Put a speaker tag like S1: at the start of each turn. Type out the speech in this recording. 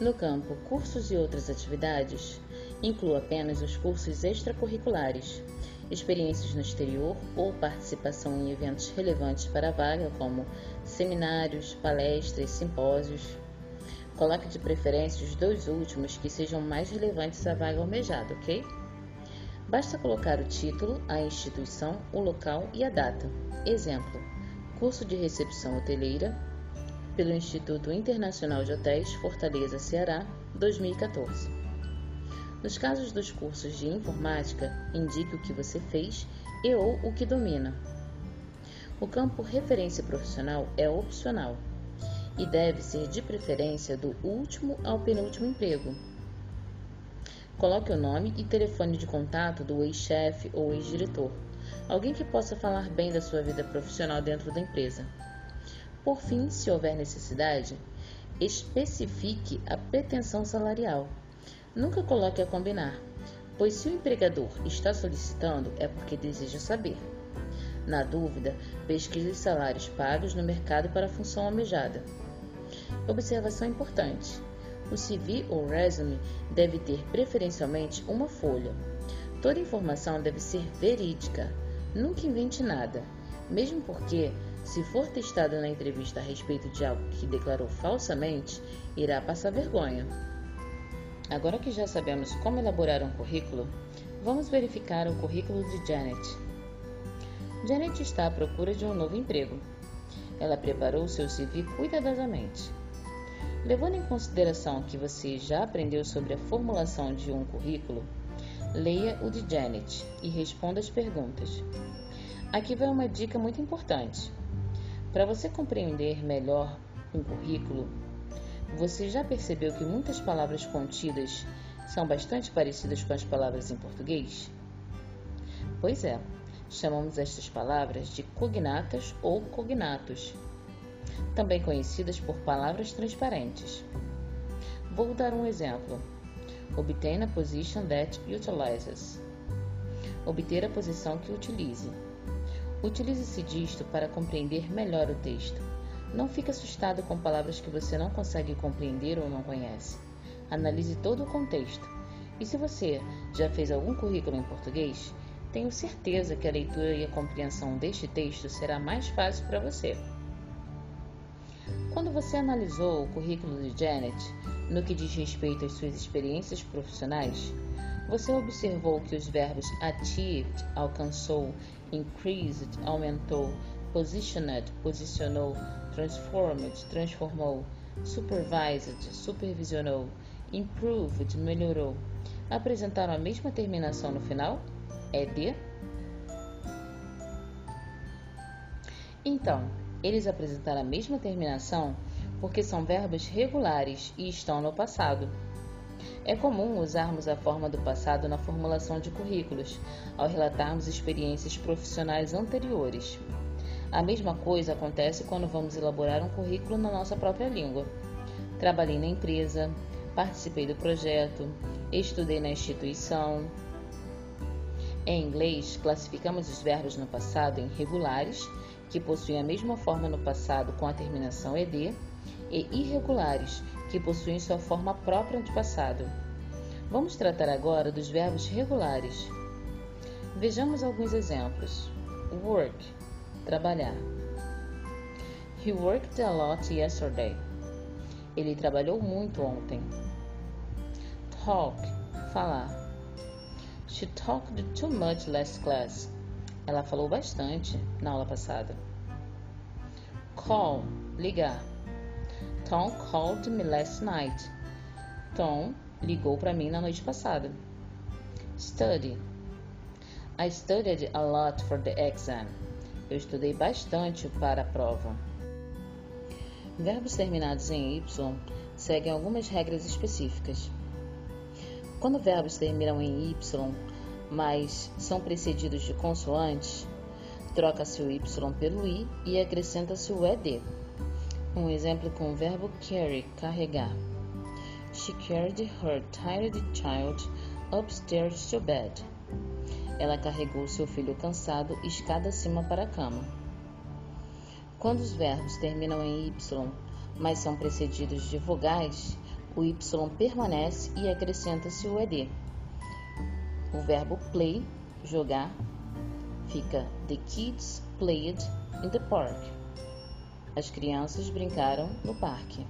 S1: No campo cursos e outras atividades, inclua apenas os cursos extracurriculares, experiências no exterior ou participação em eventos relevantes para a vaga, como seminários, palestras, simpósios. Coloque de preferência os dois últimos que sejam mais relevantes à vaga almejada, ok? Basta colocar o título, a instituição, o local e a data. Exemplo: curso de recepção hoteleira, pelo Instituto Internacional de Hotéis, Fortaleza, Ceará, 2014. Nos casos dos cursos de informática, indique o que você fez e ou o que domina. O campo referência profissional é opcional e deve ser de preferência do último ao penúltimo emprego. Coloque o nome e telefone de contato do ex-chefe ou ex-diretor, alguém que possa falar bem da sua vida profissional dentro da empresa. Por fim, se houver necessidade, especifique a pretensão salarial. Nunca coloque a combinar, pois se o empregador está solicitando é porque deseja saber. Na dúvida, pesquise os salários pagos no mercado para a função almejada. Observação importante: o CV ou resume deve ter preferencialmente uma folha. Toda informação deve ser verídica. Nunca invente nada, mesmo porque se for testado na entrevista a respeito de algo que declarou falsamente, irá passar vergonha. Agora que já sabemos como elaborar um currículo, vamos verificar o currículo de Janet. Janet está à procura de um novo emprego. Ela preparou seu CV cuidadosamente. Levando em consideração que você já aprendeu sobre a formulação de um currículo, leia o de Janet e responda as perguntas. Aqui vai uma dica muito importante. Para você compreender melhor um currículo, você já percebeu que muitas palavras contidas são bastante parecidas com as palavras em português? Pois é, chamamos estas palavras de cognatas ou cognatos, também conhecidas por palavras transparentes. Vou dar um exemplo. Obtain a position that utilizes. Obter a posição que utilize. Utilize-se disto para compreender melhor o texto. Não fique assustado com palavras que você não consegue compreender ou não conhece. Analise todo o contexto. E se você já fez algum currículo em português, tenho certeza que a leitura e a compreensão deste texto será mais fácil para você. Quando você analisou o currículo de Janet no que diz respeito às suas experiências profissionais, você observou que os verbos achieved, alcançou, increased, aumentou, positioned, posicionou, transformed, transformou, supervised, supervisionou, improved, melhorou, apresentaram a mesma terminação no final? ED? Então, eles apresentaram a mesma terminação porque são verbos regulares e estão no passado. É comum usarmos a forma do passado na formulação de currículos, ao relatarmos experiências profissionais anteriores. A mesma coisa acontece quando vamos elaborar um currículo na nossa própria língua. Trabalhei na empresa, participei do projeto, estudei na instituição. Em inglês, classificamos os verbos no passado em regulares, que possuem a mesma forma no passado com a terminação ed, e irregulares, que possuem sua forma própria de passado. Vamos tratar agora dos verbos regulares. Vejamos alguns exemplos. Work, trabalhar. He worked a lot yesterday. Ele trabalhou muito ontem. Talk, falar. She talked too much last class. Ela falou bastante na aula passada. Call, ligar. Tom called me last night. Tom ligou para mim na noite passada. Study. I studied a lot for the exam. Eu estudei bastante para a prova. Verbos terminados em Y seguem algumas regras específicas. Quando verbos terminam em Y, mas são precedidos de consoantes, troca-se o Y pelo I e acrescenta-se o ED. Um exemplo com o verbo carry, carregar. She carried her tired child upstairs to bed. Ela carregou seu filho cansado escada acima para a cama. Quando os verbos terminam em Y, mas são precedidos de vogais, o Y permanece e acrescenta-se o ED. O verbo play, jogar, fica The kids played in the park. As crianças brincaram no parque.